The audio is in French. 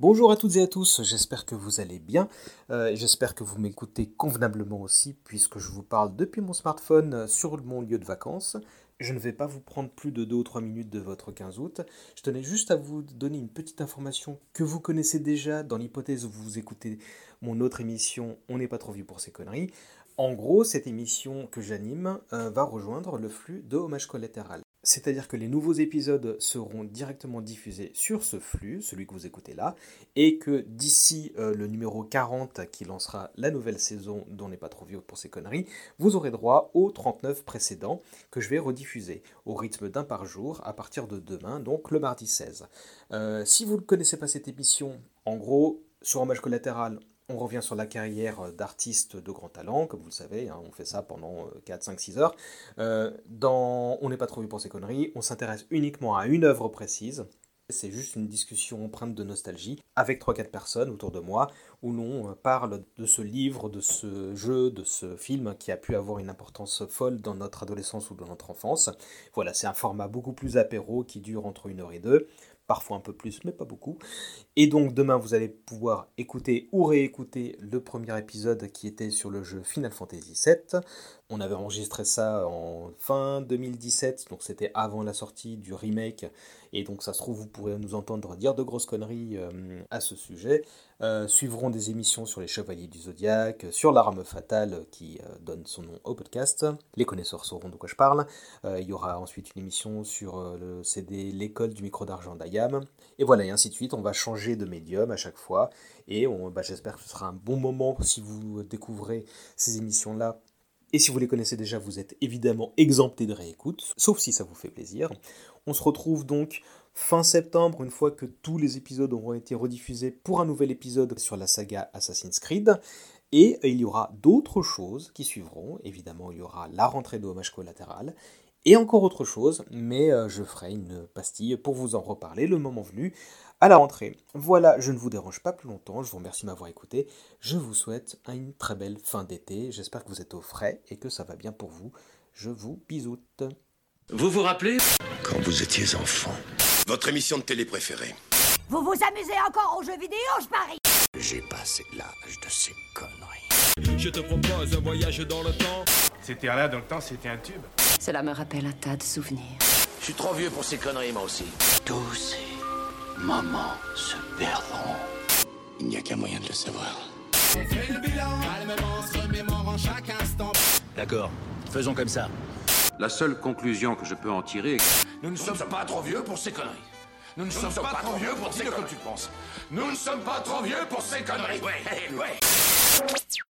Bonjour à toutes et à tous, j'espère que vous allez bien, euh, j'espère que vous m'écoutez convenablement aussi, puisque je vous parle depuis mon smartphone euh, sur mon lieu de vacances. Je ne vais pas vous prendre plus de 2 ou 3 minutes de votre 15 août. Je tenais juste à vous donner une petite information que vous connaissez déjà dans l'hypothèse où vous écoutez mon autre émission On n'est pas trop vieux pour ces conneries. En gros, cette émission que j'anime euh, va rejoindre le flux de Hommage Collatéral. C'est-à-dire que les nouveaux épisodes seront directement diffusés sur ce flux, celui que vous écoutez là, et que d'ici euh, le numéro 40 qui lancera la nouvelle saison dont n'est pas trop vieux pour ces conneries, vous aurez droit aux 39 précédents que je vais rediffuser au rythme d'un par jour à partir de demain, donc le mardi 16. Euh, si vous ne connaissez pas cette émission, en gros, sur Hommage Collatéral, on revient sur la carrière d'artiste de grand talent, comme vous le savez, hein, on fait ça pendant 4, 5, 6 heures. Euh, dans On n'est pas trop vu pour ces conneries, on s'intéresse uniquement à une œuvre précise. C'est juste une discussion empreinte de nostalgie avec 3-4 personnes autour de moi où l'on euh, parle de ce livre, de ce jeu, de ce film qui a pu avoir une importance folle dans notre adolescence ou dans notre enfance. Voilà, c'est un format beaucoup plus apéro qui dure entre 1 heure et 2 parfois un peu plus, mais pas beaucoup. Et donc demain, vous allez pouvoir écouter ou réécouter le premier épisode qui était sur le jeu Final Fantasy VII. On avait enregistré ça en fin 2017, donc c'était avant la sortie du remake. Et donc ça se trouve, vous pourrez nous entendre dire de grosses conneries euh, à ce sujet. Euh, suivront des émissions sur les Chevaliers du Zodiaque, sur l'arme fatale qui euh, donne son nom au podcast. Les connaisseurs sauront de quoi je parle. il y aura ensuite une émission sur le CD L'école du micro d'argent Et voilà, et ainsi de suite. On va changer de médium à chaque fois. Et bah, j'espère que ce sera un bon moment si vous découvrez ces émissions-là et si vous les connaissez déjà, vous êtes évidemment exempté de réécoute, sauf si ça vous fait plaisir. On se retrouve donc fin septembre, une fois que tous les épisodes auront été rediffusés, pour un nouvel épisode sur la saga Assassin's Creed. Et il y aura d'autres choses qui suivront. Évidemment, il y aura la rentrée de hommage collatéral. Et encore autre chose, mais euh, je ferai une pastille pour vous en reparler le moment venu à la rentrée. Voilà, je ne vous dérange pas plus longtemps, je vous remercie de m'avoir écouté, je vous souhaite une très belle fin d'été, j'espère que vous êtes au frais et que ça va bien pour vous. Je vous bisoute. Vous vous rappelez? Quand vous étiez enfant. Votre émission de télé préférée Vous vous amusez encore aux jeux vidéo, je parie? J'ai passé l'âge de ces conneries. Je te propose un voyage dans le temps. C'était là dans le temps, c'était un tube. Cela me rappelle un tas de souvenirs. Je suis trop vieux pour ces conneries, moi aussi. Tous ces moments se perdront. Il n'y a qu'un moyen de le savoir. On fait le bilan, calmement, se remémorant chaque instant. D'accord, faisons comme ça. La seule conclusion que je peux en tirer est que Nous ne sommes pas trop vieux pour ces conneries. Nous ne sommes pas trop vieux pour ces conneries. Nous ne sommes pas trop vieux pour ces conneries. Ouais, ouais.